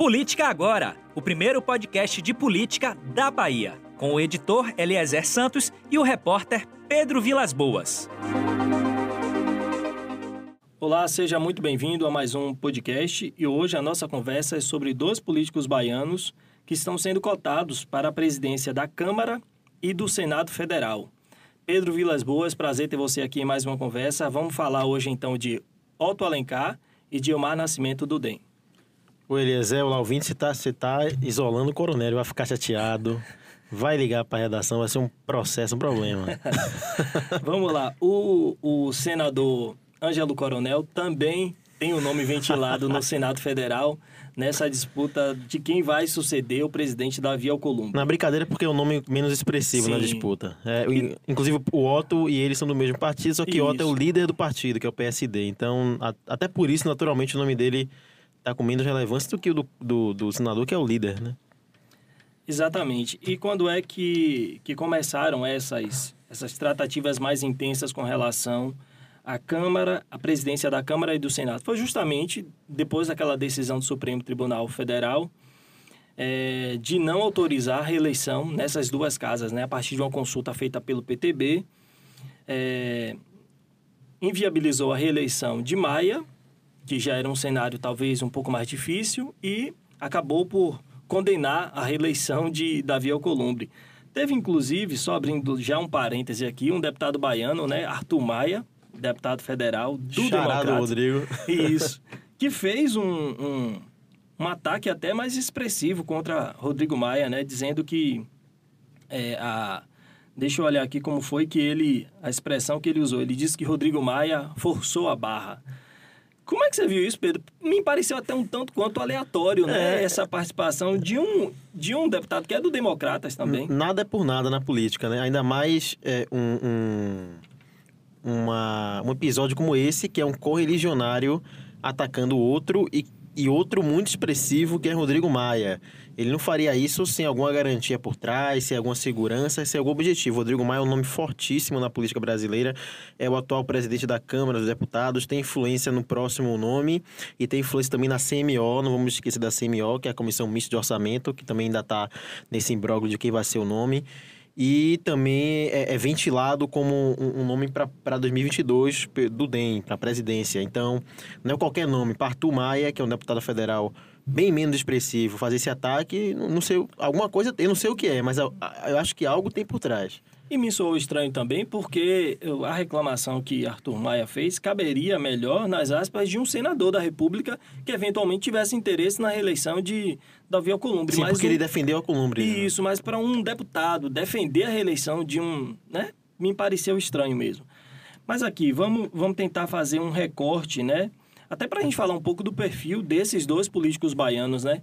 Política Agora, o primeiro podcast de política da Bahia, com o editor Eliezer Santos e o repórter Pedro Vilas Boas. Olá, seja muito bem-vindo a mais um podcast e hoje a nossa conversa é sobre dois políticos baianos que estão sendo cotados para a presidência da Câmara e do Senado Federal. Pedro Vilas Boas, prazer ter você aqui em mais uma conversa. Vamos falar hoje então de Otto Alencar e de Omar Nascimento do DEM. O Eliezer, o ouvinte, você está você tá isolando o coronel, vai ficar chateado, vai ligar para a redação, vai ser um processo, um problema. Vamos lá, o, o senador Ângelo Coronel também tem o nome ventilado no Senado Federal nessa disputa de quem vai suceder o presidente Davi Alcolumbre. Na brincadeira, porque é o nome menos expressivo Sim. na disputa. É, e... Inclusive, o Otto e ele são do mesmo partido, só que isso. Otto é o líder do partido, que é o PSD. Então, a, até por isso, naturalmente, o nome dele está com menos relevância do que o do, do, do, senador, que é o líder, né? Exatamente. E quando é que, que começaram essas, essas tratativas mais intensas com relação a Câmara, a presidência da Câmara e do Senado. Foi justamente depois daquela decisão do Supremo Tribunal Federal é, de não autorizar a reeleição nessas duas casas, né, a partir de uma consulta feita pelo PTB, é, inviabilizou a reeleição de Maia, que já era um cenário talvez um pouco mais difícil, e acabou por condenar a reeleição de Davi Alcolumbre. Teve, inclusive, só abrindo já um parêntese aqui, um deputado baiano, né, Arthur Maia, deputado federal do Charado Rodrigo. Isso. Que fez um, um, um, ataque até mais expressivo contra Rodrigo Maia, né? Dizendo que é, a... Deixa eu olhar aqui como foi que ele... A expressão que ele usou. Ele disse que Rodrigo Maia forçou a barra. Como é que você viu isso, Pedro? Me pareceu até um tanto quanto aleatório, né? É... Essa participação de um, de um deputado que é do Democratas também. Nada é por nada na política, né? Ainda mais é, um, um uma, um episódio como esse, que é um correligionário atacando outro e, e outro muito expressivo, que é Rodrigo Maia. Ele não faria isso sem alguma garantia por trás, sem alguma segurança, sem algum objetivo. Rodrigo Maia é um nome fortíssimo na política brasileira, é o atual presidente da Câmara dos Deputados, tem influência no próximo nome e tem influência também na CMO, não vamos esquecer da CMO, que é a Comissão Mista de Orçamento, que também ainda está nesse imbróglio de quem vai ser o nome e também é, é ventilado como um, um nome para 2022 do DEM, para a presidência. Então, não é qualquer nome. Partu Maia, que é um deputado federal bem menos expressivo, fazer esse ataque, não sei, alguma coisa, eu não sei o que é, mas eu, eu acho que algo tem por trás. E me soou estranho também porque a reclamação que Arthur Maia fez caberia melhor, nas aspas, de um senador da República que eventualmente tivesse interesse na reeleição de Davi Alcolumbre. Sim, mas porque um... ele defendeu Alcolumbre. Né? Isso, mas para um deputado defender a reeleição de um... né, me pareceu estranho mesmo. Mas aqui, vamos, vamos tentar fazer um recorte, né? Até para a gente falar um pouco do perfil desses dois políticos baianos, né?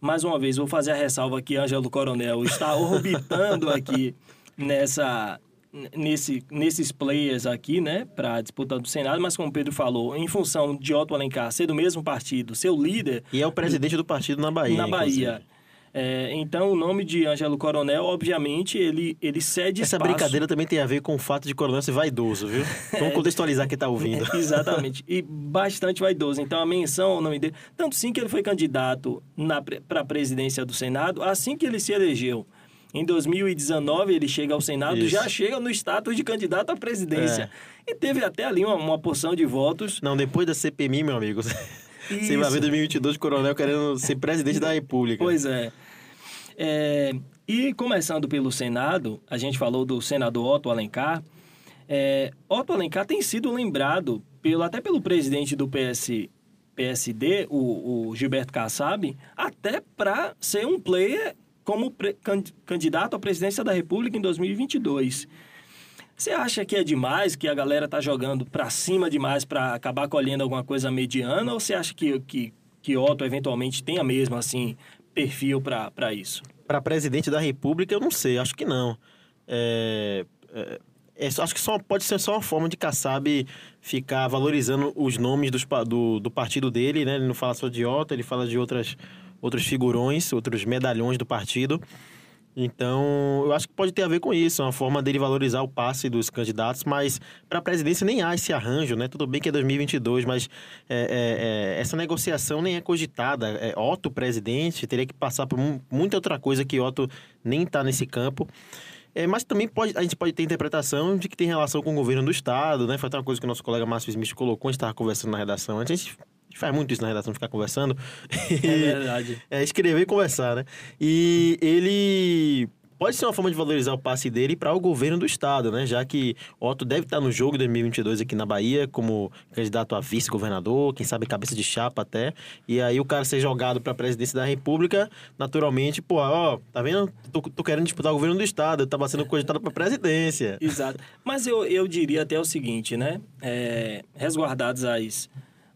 Mais uma vez, vou fazer a ressalva que Ângelo Coronel está orbitando aqui nessa nesse, nesses players aqui, né, para a disputa do Senado, mas como o Pedro falou, em função de Otto Alencar ser do mesmo partido, seu líder... E é o presidente do partido na Bahia, Na Bahia. É, então, o nome de Ângelo Coronel, obviamente, ele, ele cede Essa espaço... brincadeira também tem a ver com o fato de Coronel ser vaidoso, viu? Vamos contextualizar quem está ouvindo. Exatamente. E bastante vaidoso. Então, a menção ao nome dele... Tanto sim que ele foi candidato para a presidência do Senado, assim que ele se elegeu em 2019, ele chega ao Senado, Isso. já chega no status de candidato à presidência. É. E teve até ali uma, uma porção de votos. Não, depois da CPMI, meu amigo. Você vai ver 2022 o Coronel querendo ser presidente da República. Pois é. é. E começando pelo Senado, a gente falou do senador Otto Alencar. É, Otto Alencar tem sido lembrado pelo, até pelo presidente do PS, PSD, o, o Gilberto Kassab, até para ser um player como candidato à presidência da República em 2022. Você acha que é demais, que a galera tá jogando para cima demais para acabar colhendo alguma coisa mediana? Ou você acha que, que, que Otto eventualmente tenha mesmo, assim, perfil para isso? Para presidente da República, eu não sei, acho que não. É, é, é, acho que só pode ser só uma forma de Kassab ficar valorizando os nomes dos, do, do partido dele, né? Ele não fala só de Otto, ele fala de outras outros figurões, outros medalhões do partido. Então, eu acho que pode ter a ver com isso, uma forma dele valorizar o passe dos candidatos, mas para a presidência nem há esse arranjo, né? Tudo bem que é 2022, mas é, é, é, essa negociação nem é cogitada. É, Otto, presidente, teria que passar por muita outra coisa que Otto nem está nesse campo. É, mas também pode, a gente pode ter interpretação de que tem relação com o governo do Estado, né? Foi até uma coisa que o nosso colega Márcio Smith colocou, a gente estava conversando na redação. A gente faz muito isso na redação, ficar conversando. É verdade. é, escrever e conversar, né? E ele pode ser uma forma de valorizar o passe dele para o governo do estado, né? Já que Otto deve estar no jogo de 2022 aqui na Bahia como candidato a vice-governador, quem sabe cabeça de chapa até. E aí o cara ser jogado para a presidência da República, naturalmente, pô, ó, tá vendo? Tô, tô querendo disputar o governo do estado, eu tava sendo cogitado para presidência. Exato. Mas eu, eu diria até o seguinte, né? É, resguardados as,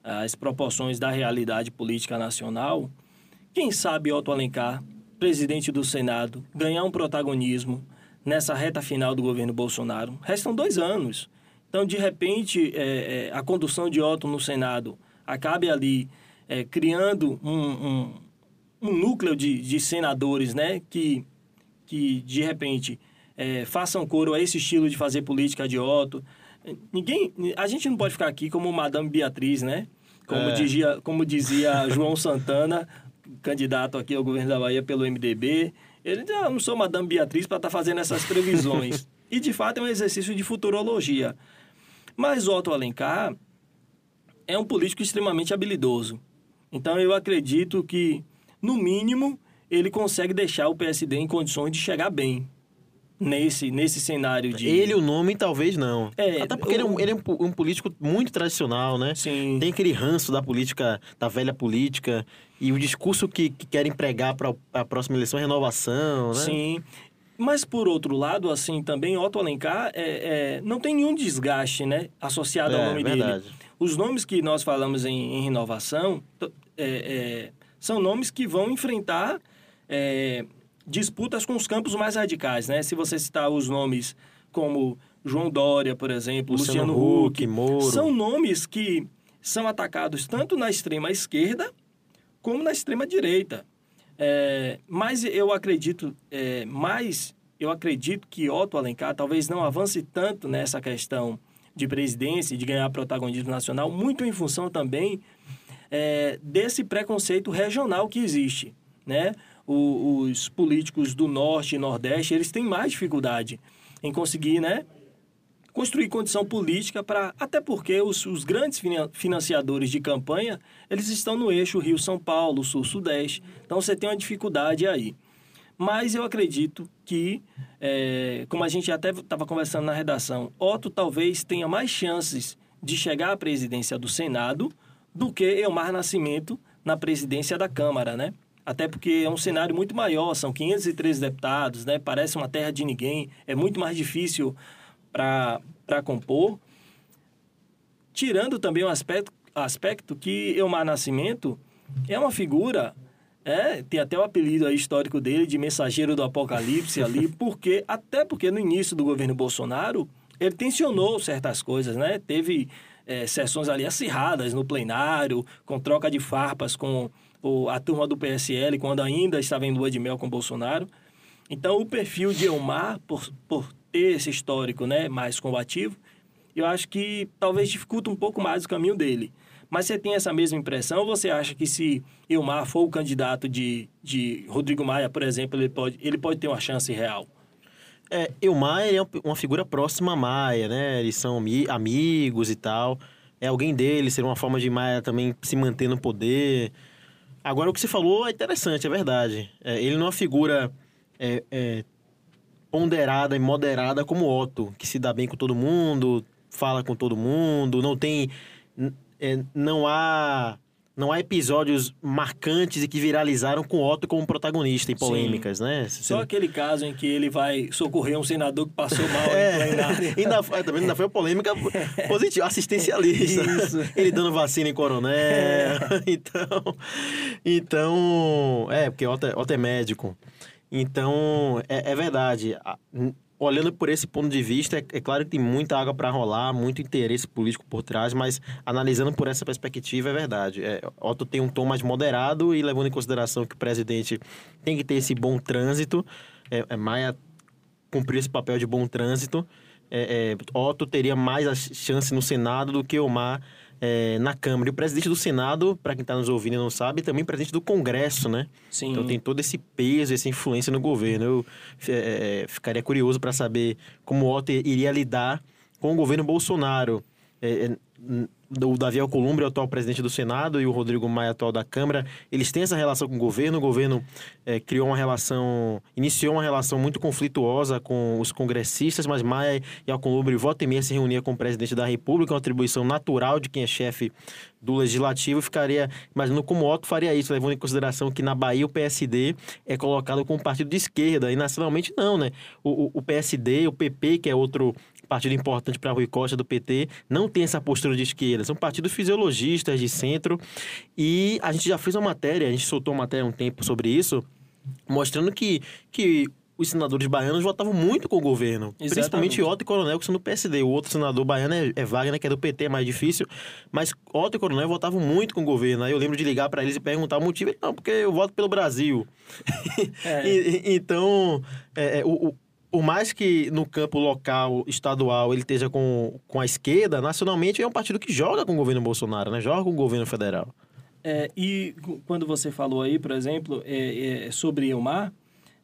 as proporções da realidade política nacional, quem sabe Otto Alencar presidente do Senado, ganhar um protagonismo nessa reta final do governo Bolsonaro. Restam dois anos. Então, de repente, é, é, a condução de Otto no Senado acabe ali é, criando um, um, um núcleo de, de, senadores né, que, que, de repente, é, façam coro a esse estilo de fazer política de Otto. Ninguém, a gente não pode ficar aqui como Madame Beatriz, né? Como, é. dizia, como dizia João Santana, candidato aqui ao governo da Bahia pelo MDB. Ele diz, ah, não sou Madame Beatriz para estar tá fazendo essas previsões. e, de fato, é um exercício de futurologia. Mas Otto Alencar é um político extremamente habilidoso. Então, eu acredito que, no mínimo, ele consegue deixar o PSD em condições de chegar bem nesse, nesse cenário de. Ele, o nome, talvez não. É, Até porque ele é, um, ele é um, um, político muito tradicional, né? Sim. Tem aquele ranço da política, da velha política. E o discurso que, que querem pregar para a próxima eleição é renovação, né? Sim. Mas, por outro lado, assim, também Otto Alencar é, é não tem nenhum desgaste, né? Associado ao é, nome verdade. dele. Os nomes que nós falamos em, em renovação é, é, são nomes que vão enfrentar disputas com os campos mais radicais, né? Se você citar os nomes como João Dória, por exemplo, Luciano, Luciano Huck, Moro. são nomes que são atacados tanto na extrema esquerda como na extrema direita. É, mas eu acredito é, mais, eu acredito que Otto Alencar talvez não avance tanto nessa questão de presidência e de ganhar protagonismo nacional, muito em função também é, desse preconceito regional que existe, né? O, os políticos do norte e nordeste, eles têm mais dificuldade em conseguir, né, construir condição política para até porque os, os, grandes financiadores de campanha eles estão no eixo Rio São Paulo Sul Sudeste. Então você tem uma dificuldade aí. Mas eu acredito que é, como a gente até estava conversando na redação Otto talvez tenha mais chances de chegar à presidência do Senado do que Elmar Nascimento na presidência da Câmara né até porque é um cenário muito maior, são 513 deputados, né? Parece uma terra de ninguém, é muito mais difícil para compor. Tirando também o aspecto, aspecto que Elmar Nascimento é uma figura, é, tem até o apelido histórico dele de mensageiro do apocalipse ali, porque até porque no início do governo Bolsonaro ele tensionou certas coisas, né? Teve é, sessões ali acirradas no plenário, com troca de farpas com o, a turma do PSL, quando ainda estava em lua de mel com Bolsonaro. Então, o perfil de Elmar, por, por ter esse histórico né, mais combativo, eu acho que talvez dificulta um pouco mais o caminho dele. Mas você tem essa mesma impressão você acha que se Elmar for o candidato de, de Rodrigo Maia, por exemplo, ele pode, ele pode ter uma chance real? É, Elmar é uma figura próxima a Maia, né? Eles são amigos e tal. É alguém dele, seria uma forma de Maia também se manter no poder. Agora, o que você falou é interessante, é verdade. É, ele não é uma figura é, é, ponderada e moderada como Otto, que se dá bem com todo mundo, fala com todo mundo, não tem. É, não há não há episódios marcantes e que viralizaram com Otto como protagonista em polêmicas, Sim. né? Só aquele caso em que ele vai socorrer um senador que passou mal é, em ainda, é, também ainda foi uma polêmica positiva, assistencialista. Isso. Ele dando vacina em coronel. É. Então, então, é, porque Otto, é, Otto é médico. Então, é, é verdade. Olhando por esse ponto de vista, é, é claro que tem muita água para rolar, muito interesse político por trás, mas analisando por essa perspectiva, é verdade. É, Otto tem um tom mais moderado e levando em consideração que o presidente tem que ter esse bom trânsito, é, é Maia cumprir esse papel de bom trânsito. É, é, Otto teria mais chance no Senado do que Omar é, na Câmara. E o presidente do Senado, para quem está nos ouvindo e não sabe, é também presidente do Congresso, né? Sim. Então tem todo esse peso, essa influência no governo. Eu é, é ficaria curioso para saber como o Otto iria lidar com o governo Bolsonaro. É, é o Davi Alcolumbre, o atual presidente do Senado, e o Rodrigo Maia, atual da Câmara, eles têm essa relação com o governo. O governo é, criou uma relação, iniciou uma relação muito conflituosa com os congressistas, mas Maia e Alcolumbre volta e meia se reunia com o presidente da República, uma atribuição natural de quem é chefe do Legislativo. Ficaria imaginando como Otto faria isso, levando em consideração que na Bahia o PSD é colocado como partido de esquerda, e nacionalmente não, né? O, o, o PSD, o PP, que é outro partido importante para Rui Costa do PT, não tem essa postura de esquerda. São partidos fisiologistas de centro. E a gente já fez uma matéria, a gente soltou uma matéria há um tempo sobre isso, mostrando que, que os senadores baianos votavam muito com o governo. Exatamente. Principalmente Otto e Coronel, que são do PSD. O outro senador baiano é, é Wagner, que é do PT, é mais difícil. Mas Otto e Coronel votavam muito com o governo. Aí eu lembro de ligar para eles e perguntar o motivo. Não, porque eu voto pelo Brasil. É. e, então, é, é o, por mais que no campo local, estadual, ele esteja com, com a esquerda, nacionalmente é um partido que joga com o governo Bolsonaro, né? Joga com o governo federal. É, e quando você falou aí, por exemplo, é, é, sobre Elmar,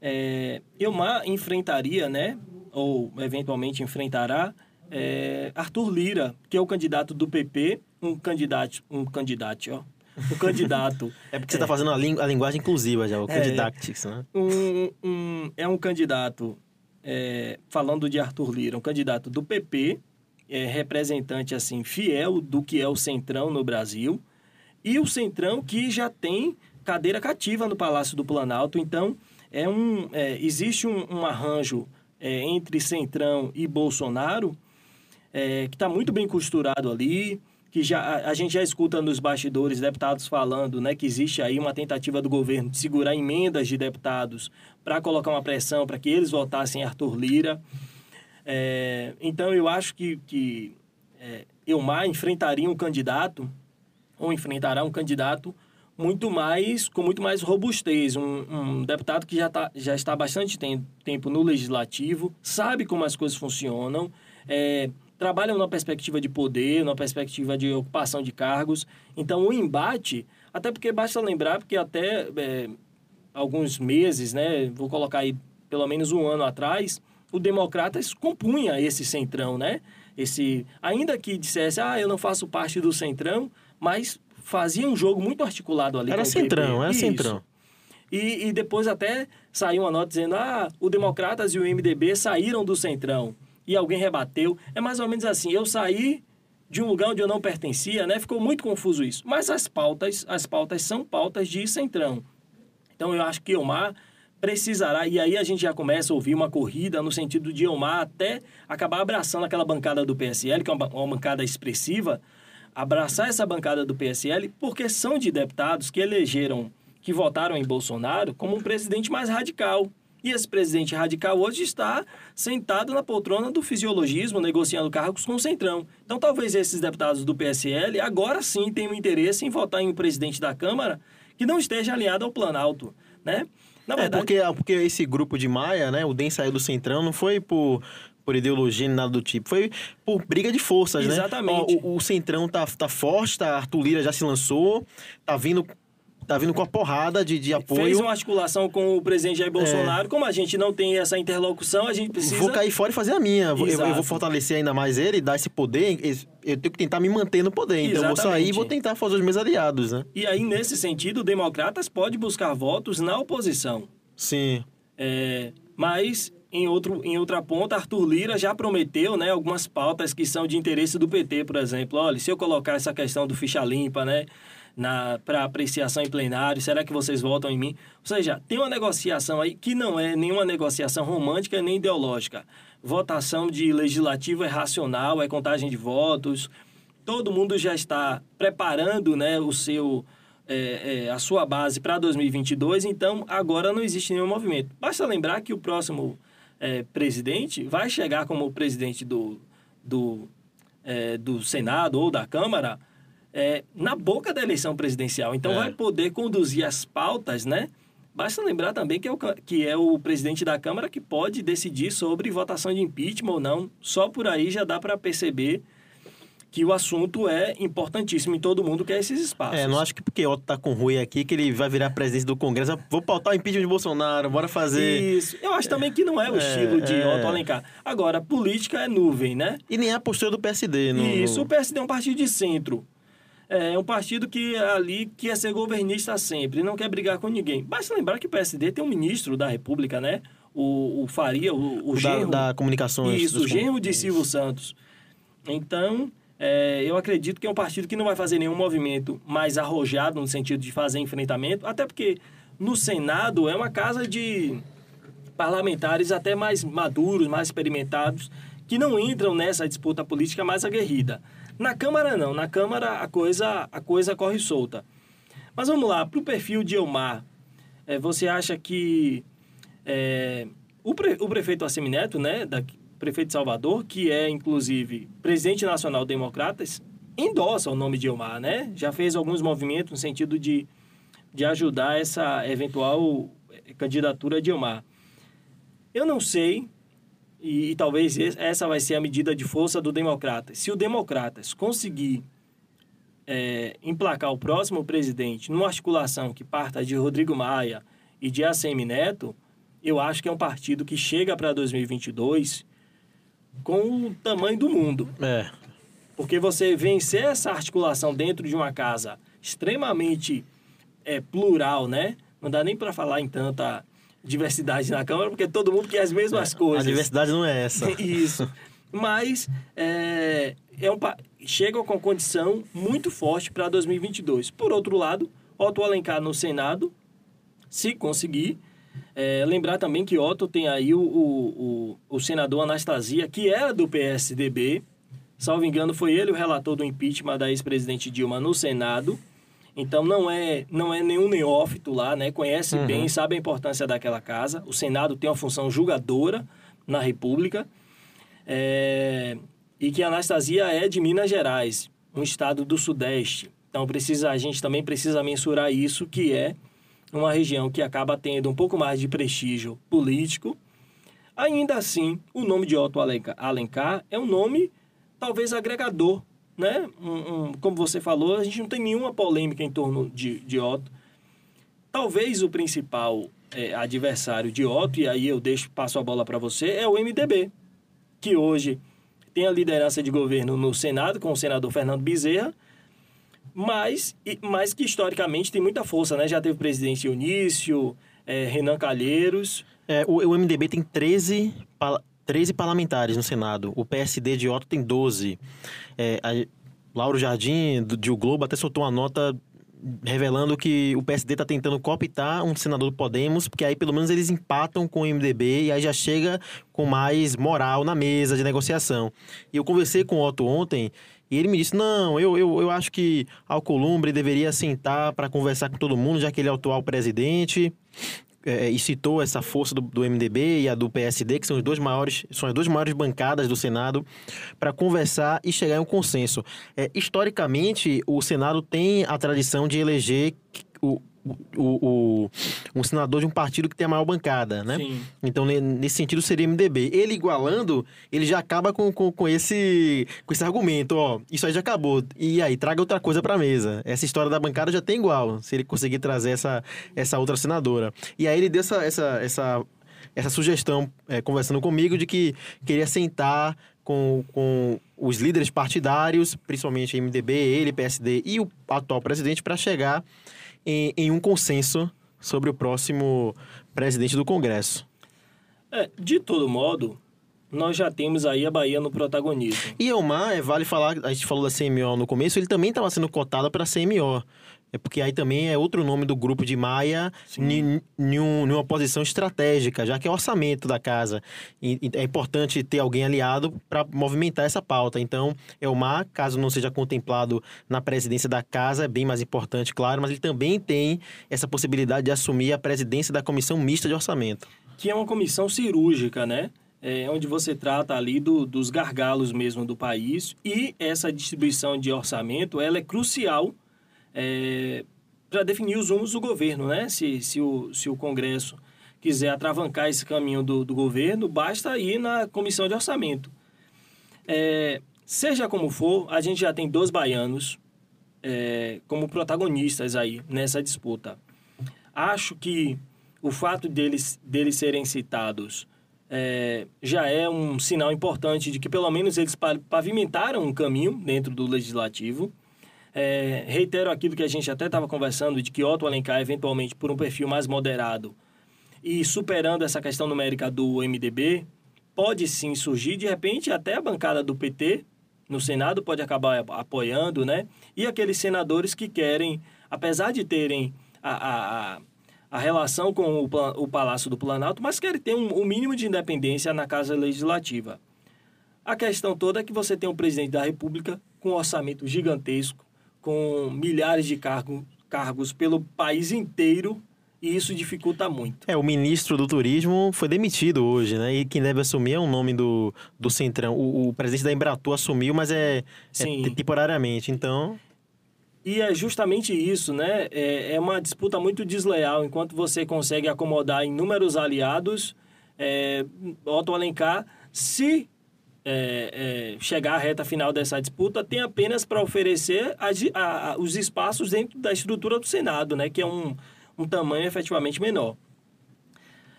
é, Elmar enfrentaria, né? Ou eventualmente enfrentará é, Arthur Lira, que é o candidato do PP, um candidato, um candidato, ó, o candidato. é porque você está fazendo a, lingu a, linguagem inclusiva já, o é, candidactics, né? Um, um, é um candidato é, falando de Arthur Lira, um candidato do PP, é, representante assim fiel do que é o Centrão no Brasil, e o Centrão que já tem cadeira cativa no Palácio do Planalto. Então, é um, é, existe um, um arranjo é, entre Centrão e Bolsonaro é, que está muito bem costurado ali que já a, gente já escuta nos bastidores deputados falando, né, que existe aí uma tentativa do governo de segurar emendas de deputados para colocar uma pressão para que eles votassem Arthur Lira. É, então eu acho que, que é, Elmar enfrentaria um candidato ou enfrentará um candidato muito mais com muito mais robustez, um, um deputado que já, tá, já está há bastante tempo no legislativo, sabe como as coisas funcionam, é, trabalham numa perspectiva de poder, numa perspectiva de ocupação de cargos. Então, o embate, até porque basta lembrar, porque até é, alguns meses, né, vou colocar aí pelo menos um ano atrás, o Democratas compunha esse centrão, né? Esse, ainda que dissesse, ah, eu não faço parte do centrão, mas fazia um jogo muito articulado ali. Era centrão, era Isso. centrão. E, e depois até saiu uma nota dizendo, ah, o Democratas e o MDB saíram do centrão e alguém rebateu. É mais ou menos assim, eu saí de um lugar onde eu não pertencia, né? Ficou muito confuso isso. Mas as pautas, as pautas são pautas de centrão. Então eu acho que Elmar precisará, e aí a gente já começa a ouvir uma corrida no sentido de Elmar até acabar abraçando aquela bancada do PSL, que é uma, uma bancada expressiva, abraçar essa bancada do PSL, porque são de deputados que elegeram, que votaram em Bolsonaro como um presidente mais radical. E esse presidente radical hoje está sentado na poltrona do fisiologismo, negociando cargos com o Centrão. Então, talvez esses deputados do PSL agora sim tenham interesse em votar em um presidente da Câmara que não esteja alinhado ao Planalto, né? Na verdade... É, porque, porque esse grupo de Maia, né, o DEM saiu do Centrão, não foi por por ideologia nem nada do tipo. Foi por briga de forças, Exatamente. né? Exatamente. O, o, Centrão tá, tá forte, tá, Arthur Lira já se lançou, tá vindo tá vindo com a porrada de, de apoio. Fez uma articulação com o presidente Jair Bolsonaro. É. Como a gente não tem essa interlocução, a gente precisa. Vou cair fora e fazer a minha. Eu, eu, vou fortalecer ainda mais ele, dar esse poder. Eu tenho que tentar me manter no poder. Então Exatamente. eu vou sair e vou tentar fazer os meus aliados, né? E aí, nesse sentido, o Democratas pode buscar votos na oposição. Sim. É, mas em, outro, em outra ponta, Arthur Lira já prometeu né, algumas pautas que são de interesse do PT, por exemplo. Olha, se eu colocar essa questão do ficha limpa, né? Para apreciação em plenário? Será que vocês votam em mim? Ou seja, tem uma negociação aí que não é nenhuma negociação romântica nem ideológica. Votação de legislativo é racional, é contagem de votos. Todo mundo já está preparando né, o seu, é, é, a sua base para 2022, então agora não existe nenhum movimento. Basta lembrar que o próximo é, presidente, vai chegar como presidente do, do, é, do Senado ou da Câmara é, na boca da eleição presidencial. Então, É. vai poder conduzir as pautas, né? Basta lembrar também que é, o, que é o presidente da Câmara que pode decidir sobre votação de impeachment ou não. Só por aí já dá para perceber que o assunto é importantíssimo e todo mundo quer esses espaços. É, não acho que porque Otto tá com Rui aqui que ele vai virar presidente do Congresso. Vou pautar o impeachment de Bolsonaro, bora fazer. Isso. Eu acho também que não é o É, estilo de é. Otto Alencar. Agora, política é nuvem, né? E nem a postura do PSD. No, Isso, o. PSD é um partido de centro. É um partido que ali quer ser governista sempre, não quer brigar com ninguém. Basta lembrar que o PSD tem um ministro da República, né? O, o Faria, o, o da, genro. da comunicações. Isso, o genro de Silvio Santos. Então, é, eu acredito que é um partido que não vai fazer nenhum movimento mais arrojado no sentido de fazer enfrentamento, até porque no Senado é uma casa de parlamentares até mais maduros, mais experimentados, que não entram nessa disputa política mais aguerrida. Na Câmara não, na Câmara a coisa, a coisa corre solta. Mas vamos lá, para o perfil de Elmar, é, você acha que é, o, pre, o prefeito Assemineto, né, da, prefeito de Salvador, que é inclusive presidente nacional Democratas, endossa o nome de Elmar, né? Já fez alguns movimentos no sentido de, de ajudar essa eventual eh, candidatura de Elmar. Eu não sei, e, e talvez es- essa vai ser a medida de força do Democratas. Se o Democratas conseguir é, emplacar o próximo presidente numa articulação que parta de Rodrigo Maia e de ACM Neto, eu acho que é um partido que chega para 2022 com o tamanho do mundo. É. Porque você vencer essa articulação dentro de uma casa extremamente é, plural, né? Não dá nem para falar em tanta diversidade na Câmara, porque todo mundo quer as mesmas A coisas. diversidade não é essa. Isso. Mas é, é um, pa- chega com condição muito forte para 2022. Por outro lado, Otto Alencar no Senado, se conseguir. É, lembrar também que Otto tem aí o, o, o, o senador Anastasia, que era do PSDB. Salvo engano, foi ele o relator do impeachment da ex-presidente Dilma no Senado. Então não é, não é nenhum neófito lá, né? Conhece Uhum. bem, sabe a importância daquela casa. O Senado tem uma função julgadora na República. É, e que a Anastasia é de Minas Gerais, um estado do Sudeste. Então precisa, a gente também precisa mensurar isso, que é uma região que acaba tendo um pouco mais de prestígio político. Ainda assim, o nome de Otto Alenca- Alencar é um nome talvez agregador, né? Um- um- como você falou, a gente não tem nenhuma polêmica em torno de, de Otto. Talvez o principal é, adversário de Otto, e aí eu deixo passo a bola para você, é o MDB, que hoje tem a liderança de governo no Senado com o senador Fernando Bezerra, mas, e- mas que historicamente tem muita força, né? Já teve o presidente Eunício, é, Renan Calheiros, É, o, o MDB tem 13, pala- 13 parlamentares no Senado. O PSD de Otto tem 12. É, a, Lauro Jardim, do, de O Globo, até soltou uma nota revelando que o PSD está tentando cooptar um senador do Podemos, porque aí pelo menos eles empatam com o MDB e aí já chega com mais moral na mesa de negociação. E eu conversei com o Otto ontem e ele me disse: não, eu, eu, eu acho que Alcolumbre deveria sentar para conversar com todo mundo, já que ele é o atual presidente é, e citou essa força do, do MDB e a do PSD, que são, os dois maiores, são as duas maiores bancadas do Senado, para conversar e chegar em um consenso. É, historicamente, o Senado tem a tradição de eleger o, o, o- um senador de um partido que tem a maior bancada, né? Sim. Então, ne- nesse sentido, seria MDB. Ele igualando, ele já acaba com, com, com esse, com esse argumento, ó, isso aí já acabou. E aí, traga outra coisa pra mesa. Essa história da bancada já tem igual, se ele conseguir trazer essa, essa outra senadora. E aí ele deu essa, essa, essa, essa sugestão, é, conversando comigo, de que queria sentar com, com os líderes partidários, principalmente MDB, ele, PSD e o atual presidente, para chegar em, em um consenso sobre o próximo presidente do Congresso. É, de todo modo, nós já temos aí a Bahia no protagonismo. E Elmar, é, vale falar, a gente falou da CMO no começo, ele também estava sendo cotado para CMO. É porque aí também é outro nome do grupo de Maia em uma posição estratégica, já que é o orçamento da casa. E, e é importante ter alguém aliado para movimentar essa pauta. Então, Elmar, caso não seja contemplado na presidência da casa, é bem mais importante, claro, mas ele também tem essa possibilidade de assumir a presidência da comissão mista de orçamento. que é uma comissão cirúrgica, né? É, onde você trata ali do, dos gargalos mesmo do país e essa distribuição de orçamento ela é crucial é, para definir os rumos do governo, né? Se, se, o, se o Congresso quiser atravancar esse caminho do, do governo, basta ir na comissão de orçamento. É, seja como for, a gente já tem dois baianos é, como protagonistas aí nessa disputa. Acho que o fato deles, deles serem citados é, já é um sinal importante de que pelo menos eles pavimentaram um caminho dentro do legislativo. É, reitero aquilo que a gente até estava conversando, de que Otto Alencar, eventualmente, por um perfil mais moderado e superando essa questão numérica do MDB, pode sim surgir, de repente, até a bancada do PT no Senado pode acabar apoiando, né? E aqueles senadores que querem, apesar de terem a, a, a relação com o, o Palácio do Planalto, mas querem ter um, um mínimo de independência na Casa Legislativa. A questão toda é que você tem um presidente da República com um orçamento gigantesco, com milhares de cargo, cargos pelo país inteiro e isso dificulta muito. É, o ministro do Turismo foi demitido hoje, né? E quem deve assumir é um nome do, do Centrão. O, o presidente da Embratur assumiu, mas é, é temporariamente, então... E é justamente isso, né? É, é, uma disputa muito desleal. Enquanto você consegue acomodar inúmeros aliados, é, Otto Alencar, se é, é, chegar à reta final dessa disputa, tem apenas para oferecer a, a, a, os espaços dentro da estrutura do Senado, né, que é um, um tamanho efetivamente menor.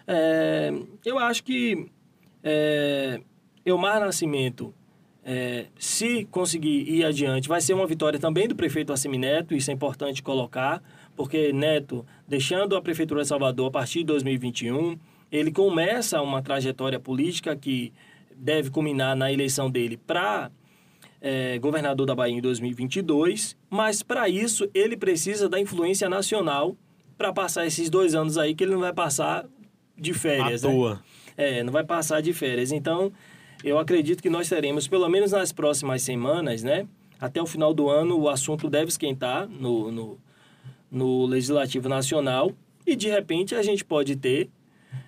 É, eu acho que é, Elmar Nascimento, é, se conseguir ir adiante, vai ser uma vitória também do prefeito Assemineto, isso é importante colocar, porque Neto, deixando a Prefeitura de Salvador a partir de 2021, ele começa uma trajetória política que deve culminar na eleição dele para é, governador da Bahia em 2022, mas para isso ele precisa da influência nacional para passar esses dois anos aí que ele não vai passar de férias. À né? toa. É, não vai passar de férias. Então, eu acredito que nós teremos, pelo menos nas próximas semanas, né? Até o final do ano, o assunto deve esquentar no, no, no Legislativo Nacional e, de repente, a gente pode ter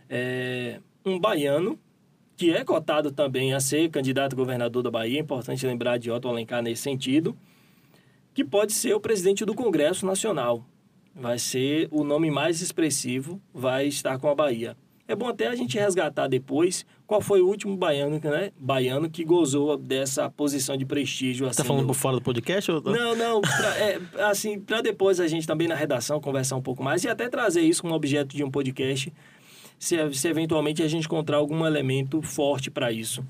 é, um baiano que é cotado também a ser candidato a governador da Bahia, é importante lembrar de Otto Alencar nesse sentido, que pode ser o presidente do Congresso Nacional. Vai ser o nome mais expressivo, vai estar com a Bahia. É bom até a gente resgatar depois qual foi o último baiano, né? Baiano que gozou dessa posição de prestígio. Assim, tá falando no... por fora do podcast? Ou... Não, não. Pra, é, assim, para depois a gente também na redação conversar um pouco mais e até trazer isso como objeto de um podcast se, se eventualmente a gente encontrar algum elemento forte para isso.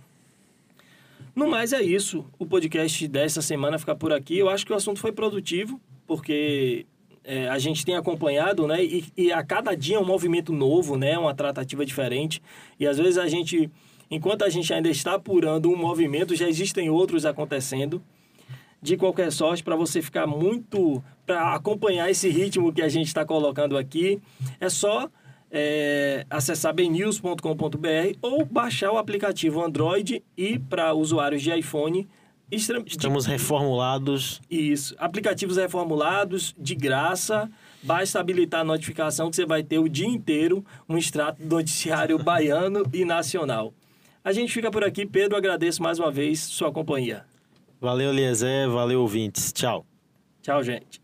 No mais é isso. O podcast dessa semana fica por aqui. Eu acho que o assunto foi produtivo, porque é, a gente tem acompanhado, né? E, e, a cada dia um movimento novo, né? Uma tratativa diferente. E às vezes a gente, enquanto a gente ainda está apurando um movimento, já existem outros acontecendo. De qualquer sorte, para você ficar muito. para acompanhar esse ritmo que a gente está colocando aqui, é só é, acessar bnews.com.br ou baixar o aplicativo Android e para usuários de iPhone. Estamos reformulados. Isso. Aplicativos reformulados, de graça. Basta habilitar a notificação que você vai ter o dia inteiro um extrato do noticiário baiano e nacional. A gente fica por aqui. Pedro, agradeço mais uma vez sua companhia. Valeu, Eliezer. Valeu, ouvintes. Tchau. Tchau, gente.